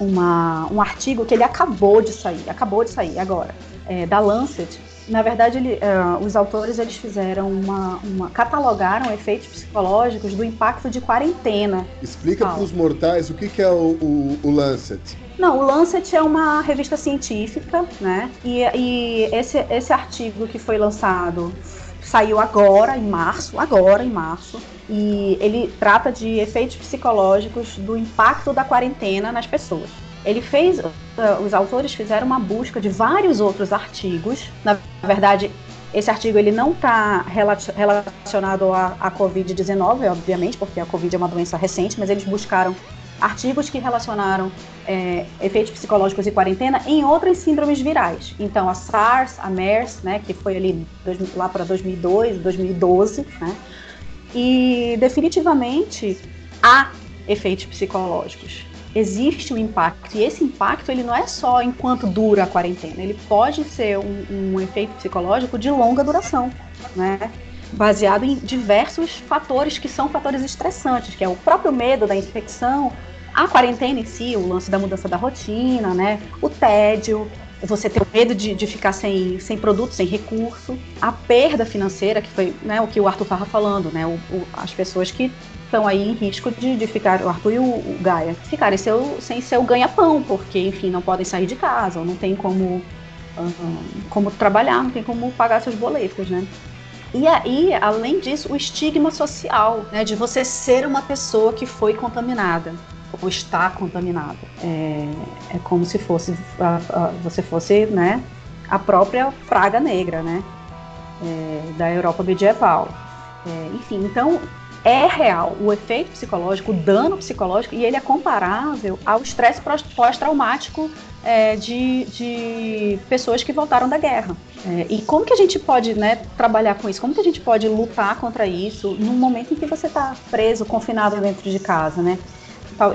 uma, um artigo que ele acabou de sair, acabou de sair agora, é, da Lancet, na verdade, ele, uh, os autores eles fizeram uma, uma, catalogaram efeitos psicológicos do impacto de quarentena. Explica para os mortais o que, que é o, o, o, Lancet. Não, o Lancet é uma revista científica, né? E, e esse, esse artigo que foi lançado saiu agora, em março, agora em março, e ele trata de efeitos psicológicos do impacto da quarentena nas pessoas. Ele fez, uh, os autores fizeram uma busca de vários outros artigos. Na verdade, esse artigo ele não está relacionado à, à Covid-19, obviamente, porque a Covid é uma doença recente, mas eles buscaram artigos que relacionaram é, efeitos psicológicos e quarentena em outras síndromes virais. Então, a SARS, a MERS, né, que foi ali dois, lá para 2002, 2012, né, e definitivamente há efeitos psicológicos existe um impacto. E esse impacto ele não é só enquanto dura a quarentena, ele pode ser um, um efeito psicológico de longa duração, né? baseado em diversos fatores que são fatores estressantes, que é o próprio medo da infecção, a quarentena em si, o lance da mudança da rotina, né? o tédio, você ter o medo de, de ficar sem, sem produto, sem recurso, a perda financeira, que foi né, o que o Arthur estava falando, né? O, o, as pessoas que estão aí em risco de, de ficar, o Arthur e o, o Gaia, ficarem seu, sem seu ganha-pão, porque, enfim, não podem sair de casa, ou não tem como, como trabalhar, não tem como pagar seus boletos, né? E aí, além disso, o estigma social, né, de você ser uma pessoa que foi contaminada ou está contaminada. É, é como se fosse a, a, você fosse, né, a própria praga negra, né, é, da Europa medieval. É, enfim, então é real o efeito psicológico, o dano psicológico, e ele é comparável ao estresse pós-traumático é, de, de pessoas que voltaram da guerra. É, e como que a gente pode né, trabalhar com isso? Como que a gente pode lutar contra isso num momento em que você está preso, confinado dentro de casa, né?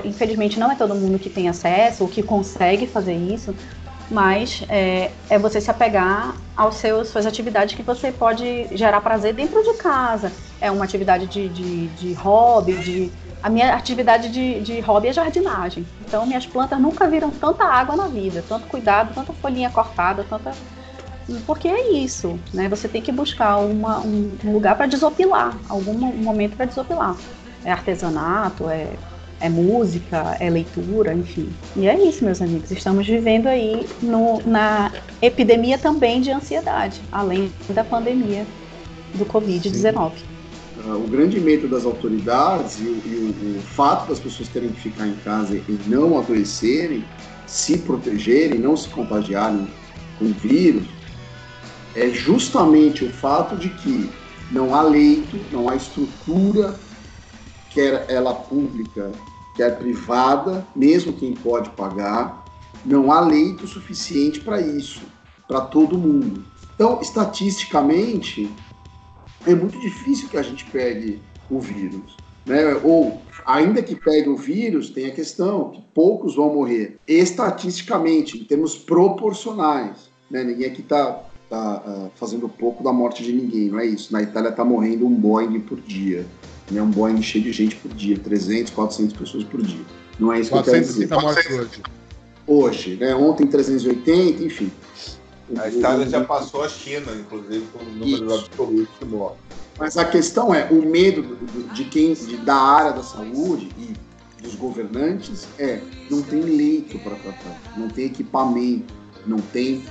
Infelizmente não é todo mundo que tem acesso ou que consegue fazer isso, mas é, é você se apegar seus suas atividades que você pode gerar prazer dentro de casa. É uma atividade de, de, de hobby, de a minha atividade de, de hobby é jardinagem. Então minhas plantas nunca viram tanta água na vida, tanto cuidado, tanta folhinha cortada, tanta porque é isso, né? Você tem que buscar uma, um, lugar para desopilar, algum momento para desopilar. É artesanato, é é música, é leitura, enfim. E é isso, meus amigos. Estamos vivendo aí no, na epidemia também de ansiedade, além da pandemia do Covid-19. Ah, o grande medo das autoridades e, e o, o fato das pessoas terem que ficar em casa e não adoecerem, se protegerem, não se contagiarem com o vírus, é justamente o fato de que não há leito, não há estrutura, quer ela pública, quer privada, mesmo quem pode pagar, não há leito suficiente para isso, para todo mundo. Então, estatisticamente, é muito difícil que a gente pegue o vírus. Né? Ou, ainda que pegue o vírus, tem a questão que poucos vão morrer. Estatisticamente, em termos proporcionais. Né? Ninguém aqui está tá uh, fazendo pouco da morte de ninguém, não é isso. Na Itália está morrendo um Boeing por dia, né? um Boeing cheio de gente por dia, 300, 400 pessoas por dia. Não é isso que eu quero dizer. mortes hoje. Hoje, né? Ontem 380, enfim. A Itália já passou a China, inclusive, com o número absoluto de mortes. Mas a questão é, o medo de quem da área da saúde e dos governantes é não tem leito para tratar, não tem equipamento, não tem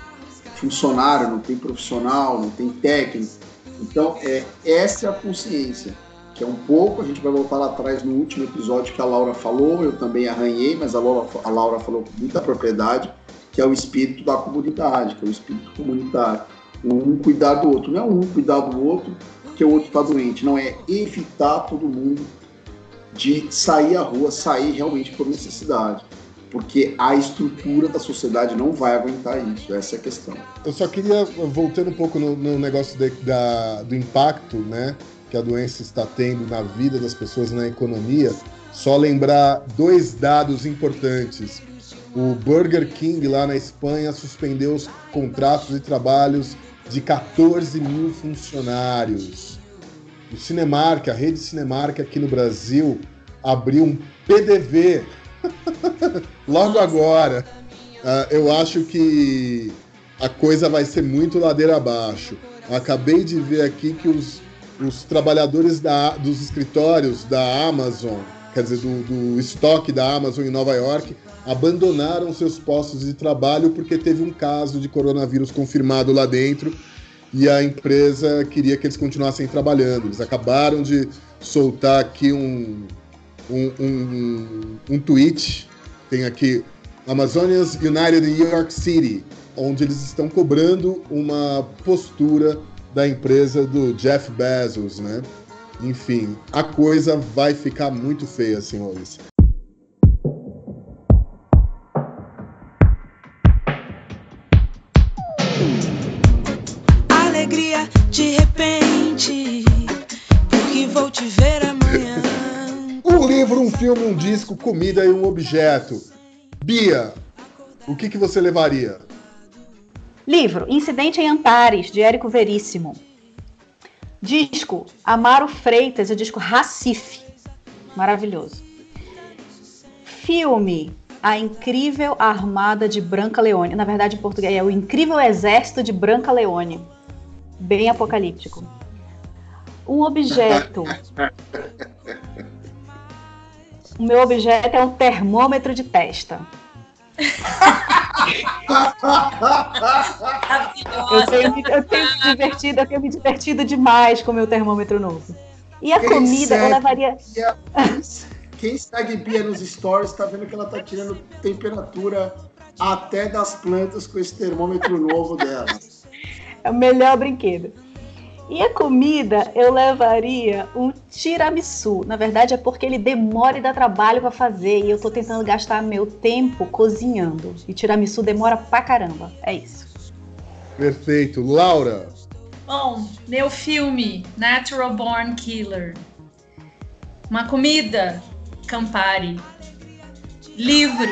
funcionário, não tem profissional, não tem técnico. Então, é, essa é a consciência, que é um pouco, a gente vai voltar lá atrás no último episódio que a Laura falou, eu também arranhei, mas a Laura, a Laura falou com muita propriedade, que é o espírito da comunidade, que é o espírito comunitário. Um cuidar do outro, não é um cuidar do outro porque o outro está doente, não é evitar todo mundo de sair à rua, sair realmente por necessidade porque a estrutura da sociedade não vai aguentar isso. Essa é a questão. Eu só queria, voltando um pouco no, no negócio de, da, do impacto né, que a doença está tendo na vida das pessoas, na economia, só lembrar dois dados importantes. O Burger King, lá na Espanha, suspendeu os contratos de trabalhos de 14 mil funcionários. O Cinemark, a rede Cinemark aqui no Brasil, abriu um PDV [LAUGHS] Logo agora, uh, eu acho que a coisa vai ser muito ladeira abaixo. Acabei de ver aqui que os, os trabalhadores da, dos escritórios da Amazon, quer dizer, do, do estoque da Amazon em Nova York, abandonaram seus postos de trabalho porque teve um caso de coronavírus confirmado lá dentro e a empresa queria que eles continuassem trabalhando. Eles acabaram de soltar aqui um, um, um, um tweet, tem aqui Amazonians United New York City, onde eles estão cobrando uma postura da empresa do Jeff Bezos, né? Enfim, a coisa vai ficar muito feia, senhores. Filme, um disco, comida e um objeto. Bia, o que, que você levaria? Livro Incidente em Antares, de Érico Veríssimo. Disco Amaro Freitas, o disco Recife. Maravilhoso. Filme A Incrível Armada de Branca Leone. Na verdade, em português é O Incrível Exército de Branca Leone. Bem apocalíptico. Um objeto [LAUGHS] O meu objeto é um termômetro de testa. eu, tenho, eu, tenho me divertido, eu tenho me divertido demais com o meu termômetro novo. E a quem comida segue, eu levaria. Quem segue Bia nos stories está vendo que ela está tirando temperatura até das plantas com esse termômetro novo dela. É o melhor brinquedo. E a comida eu levaria um tiramisu. Na verdade é porque ele demora e dá trabalho para fazer e eu tô tentando gastar meu tempo cozinhando. E tiramisu demora pra caramba. É isso. Perfeito. Laura. Bom, meu filme Natural Born Killer. Uma comida Campari. Livro.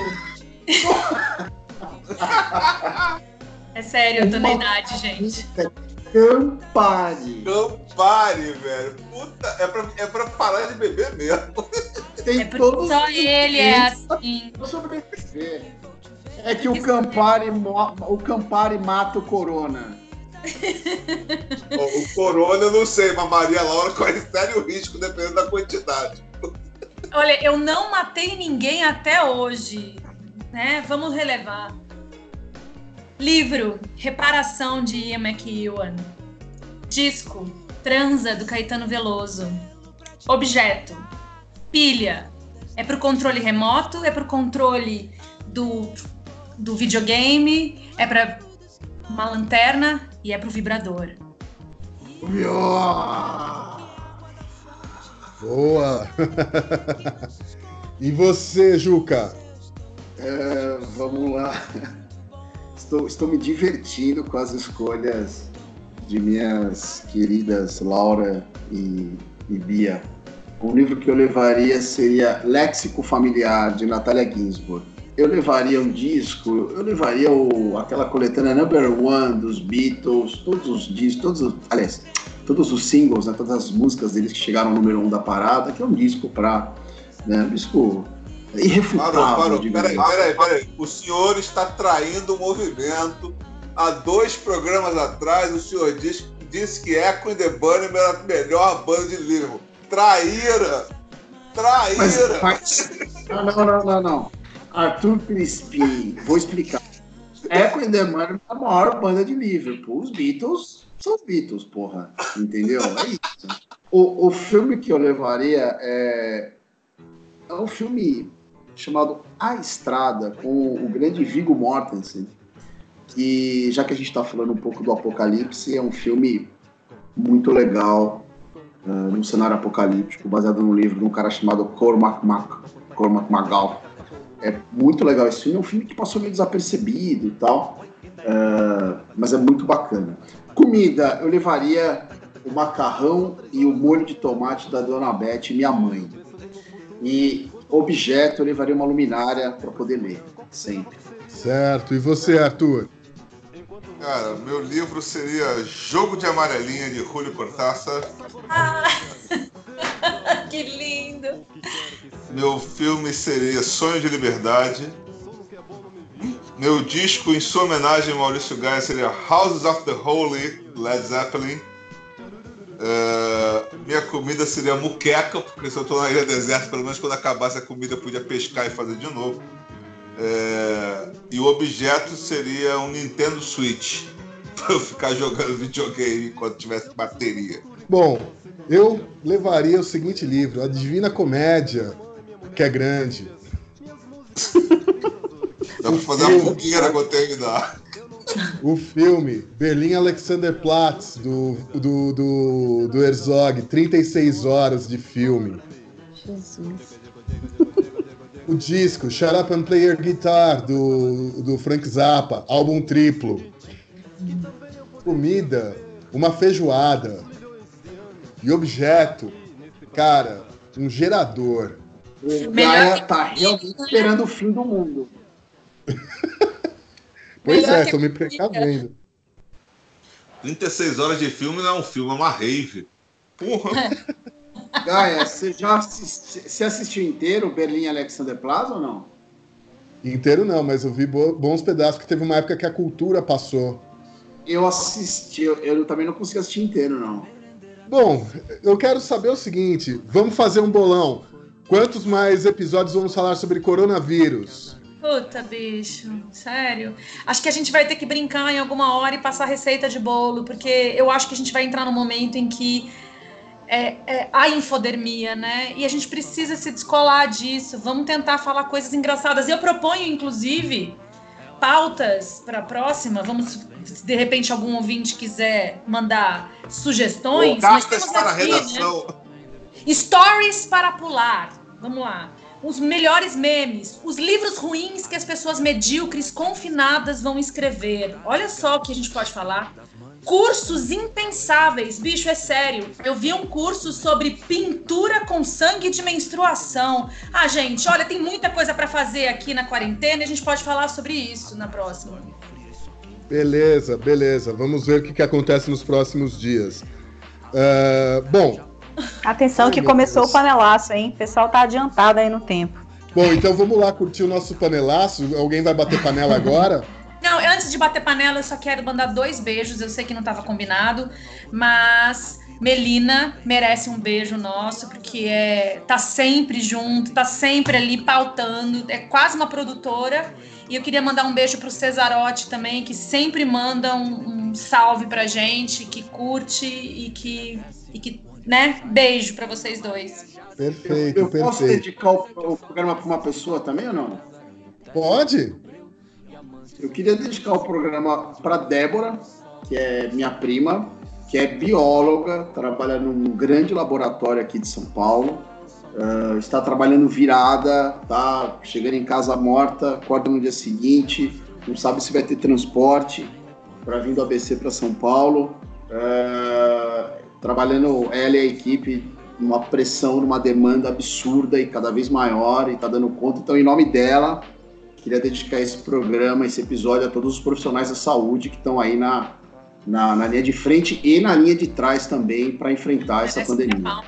[LAUGHS] é sério, eu tô na idade, gente. Campari. Campari, velho. Puta, é pra, é pra parar de beber mesmo. [LAUGHS] Tem é todos só ele é assim. É que o Campari, o Campari mata o Corona. [LAUGHS] o, o Corona eu não sei, mas Maria Laura corre sério risco dependendo da quantidade. Olha, eu não matei ninguém até hoje, né? Vamos relevar. Livro Reparação de Ian McEwan. Disco Transa do Caetano Veloso. Objeto Pilha. É para o controle remoto, é para o controle do, do videogame, é para uma lanterna e é para o vibrador. Boa! [LAUGHS] e você, Juca? É, vamos lá estou, estou me divertindo com as escolhas de minhas queridas Laura e, e Bia. Um livro que eu levaria seria Léxico Familiar, de Natália Ginsburg. eu levaria um disco, eu levaria o, aquela coletânea number one dos Beatles, todos os discos, todos os, aliás, todos os singles, né, todas as músicas deles que chegaram ao número um da parada, que é um disco para, né, um disco irrefutável. Parou, parou. digamos Peraí, assim. peraí, peraí. O senhor está traindo o movimento. Há dois programas atrás, o senhor disse, disse que Echo and the Bunnymen era a melhor banda de Liverpool. Traíra! Mas, Traíra! mas- não, não, não, não, não. Arthur Crispim, vou explicar. Echo and the Bunnymen é a maior banda de Liverpool. Os Beatles são os Beatles, porra. Entendeu? É isso. O, o filme que eu levaria é, é um filme chamado A Estrada, com o grande Viggo Mortensen. Que, já que a gente está falando um pouco do Apocalipse, é um filme muito legal, uh, num cenário apocalíptico, baseado no livro de um cara chamado Cormac, Mac, Cormac McGall. É muito legal esse filme, é um filme que passou meio desapercebido e tal, uh, mas é muito bacana. Comida, eu levaria o macarrão e o molho de tomate da Dona Beth, minha mãe. E objeto, eu levaria uma luminária para poder ler, sempre. Certo. E você, Arthur? Cara, meu livro seria Jogo de Amarelinha de Julio Cortázar. Ah, [LAUGHS] que lindo! Meu filme seria Sonho de Liberdade. Meu disco em sua homenagem a Maurício Gaia seria Houses of the Holy, Led Zeppelin. É, minha comida seria muqueca, porque se eu tô na ilha deserta, pelo menos quando acabasse a comida eu podia pescar e fazer de novo. É, e o objeto seria um Nintendo Switch, [LAUGHS] pra eu ficar jogando videogame enquanto tivesse bateria. Bom, eu levaria o seguinte livro, A Divina Comédia, que é grande. Dá pra fazer uma fogueira quando terminar. O filme Berlim Alexanderplatz, do, do, do, do Herzog, 36 horas de filme. Jesus. O disco Shut Up and Play Your Guitar, do, do Frank Zappa, álbum triplo. Comida, uma feijoada. E objeto, cara, um gerador. O que tá realmente esperando o fim do mundo. [LAUGHS] Pois Melhor é, tô me precavendo. 36 horas de filme não é um filme, é uma rave. Porra! [LAUGHS] Gaia, você já assisti- você assistiu inteiro Berlim Alexanderplatz ou não? Inteiro não, mas eu vi bo- bons pedaços, que teve uma época que a cultura passou. Eu assisti, eu, eu também não consegui assistir inteiro, não. Bom, eu quero saber o seguinte: vamos fazer um bolão. Quantos mais episódios vamos falar sobre coronavírus? Puta, bicho, sério. Acho que a gente vai ter que brincar em alguma hora e passar receita de bolo, porque eu acho que a gente vai entrar num momento em que é, é, há infodermia, né? E a gente precisa se descolar disso. Vamos tentar falar coisas engraçadas. Eu proponho, inclusive, pautas para a próxima. Vamos, se de repente algum ouvinte quiser mandar sugestões. nós Cartas para a aqui, né? redação. Stories para pular. Vamos lá. Os melhores memes, os livros ruins que as pessoas medíocres confinadas vão escrever. Olha só o que a gente pode falar. Cursos impensáveis, bicho, é sério. Eu vi um curso sobre pintura com sangue de menstruação. Ah, gente, olha, tem muita coisa para fazer aqui na quarentena e a gente pode falar sobre isso na próxima. Beleza, beleza. Vamos ver o que, que acontece nos próximos dias. Ah, bom, Atenção Ai, que começou Deus. o panelaço, hein? O pessoal tá adiantado aí no tempo. bom, então vamos lá curtir o nosso panelaço. Alguém vai bater panela agora? Não, antes de bater panela, eu só quero mandar dois beijos. Eu sei que não estava combinado, mas Melina merece um beijo nosso, porque é, tá sempre junto, tá sempre ali pautando, é quase uma produtora. E eu queria mandar um beijo pro Cesarotti também, que sempre manda um, um salve pra gente, que curte e que, e que né? Beijo pra vocês dois. Perfeito, eu posso perfeito. dedicar o, o programa para uma pessoa também ou não? Pode? Eu queria dedicar o programa para Débora, que é minha prima, que é bióloga, trabalha num grande laboratório aqui de São Paulo. ah, está trabalhando virada, tá chegando em casa morta, acorda no dia seguinte, não sabe se vai ter transporte para vir do ABC para São Paulo. ah, trabalhando ela e a equipe numa pressão, numa demanda absurda e cada vez maior e está dando conta. Então, em nome dela, Queria dedicar esse programa, esse episódio, a todos os profissionais da saúde que estão aí na, na, na linha de frente e na linha de trás também para enfrentar essa pandemia.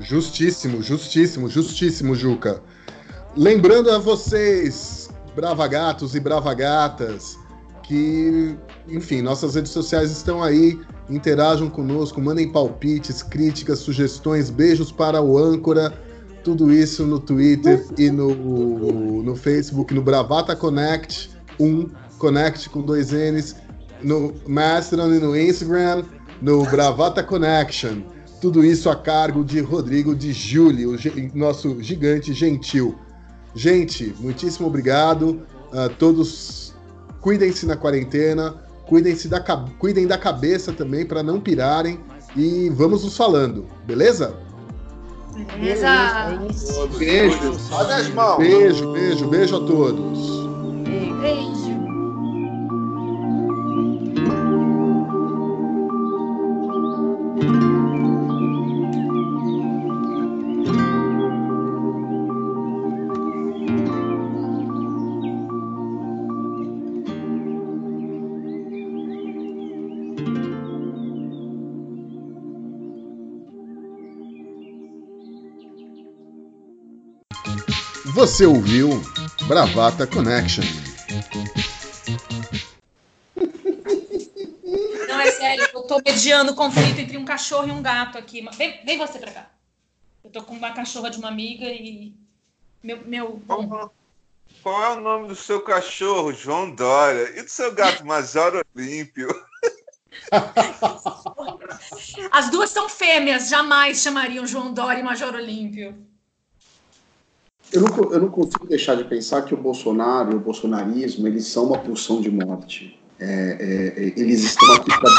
Justíssimo, justíssimo, justíssimo, Juca. Lembrando a vocês, bravagatos e bravagatas, que, enfim, nossas redes sociais estão aí, interajam conosco, mandem palpites, críticas, sugestões, beijos para o âncora, tudo isso no Twitter e no, no Facebook, no Bravata Connect, um Connect com dois N's, no Mastodon e no Instagram, no Bravata Connection. Tudo isso a cargo de Rodrigo de Júlio, nosso gigante gentil. Gente, muitíssimo obrigado. Uh, todos cuidem-se na quarentena, cuidem-se da, cuidem da cabeça também para não pirarem e vamos nos falando, beleza? Beleza. Beijo. Beijo, beijo, beijo a todos. Beijo. Você ouviu Bravata Connection. Não, é sério, eu tô mediando o conflito entre um cachorro e um gato aqui. Vem, vem você pra cá. Eu tô com uma cachorra de uma amiga e. Meu. meu... Qual, qual é o nome do seu cachorro, João Dória? E do seu gato, Major Olímpio? As duas são fêmeas, jamais chamariam João Dória e Major Olímpio. Eu não, eu não consigo deixar de pensar que o Bolsonaro e o bolsonarismo eles são uma pulsão de morte. É, é, é eles estão aqui para.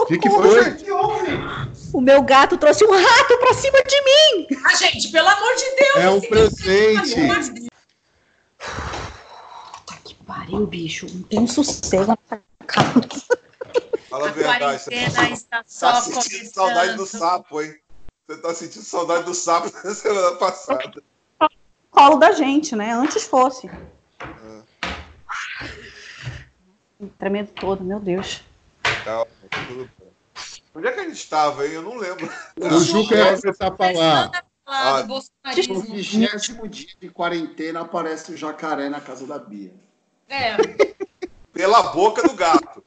O que, que foi? O meu gato trouxe um rato pra cima de mim! Ah, gente, pelo amor de Deus! É um presente! Puta que pariu, bicho. Não tem um sossego nessa casa. Fala a A verdade, você quarentena está só tá sentindo começando. saudade do sapo, hein? Você tá sentindo saudade do sapo [LAUGHS] da semana passada. Colo da gente, né? Antes fosse. Tremendo todo, meu Deus. Tá, tudo bem. Onde é que a gente estava, hein? Eu não lembro. O Juca ia começar a falar. Ah, do No vigésimo dia de quarentena aparece o jacaré na casa da Bia. É, Pela boca do gato.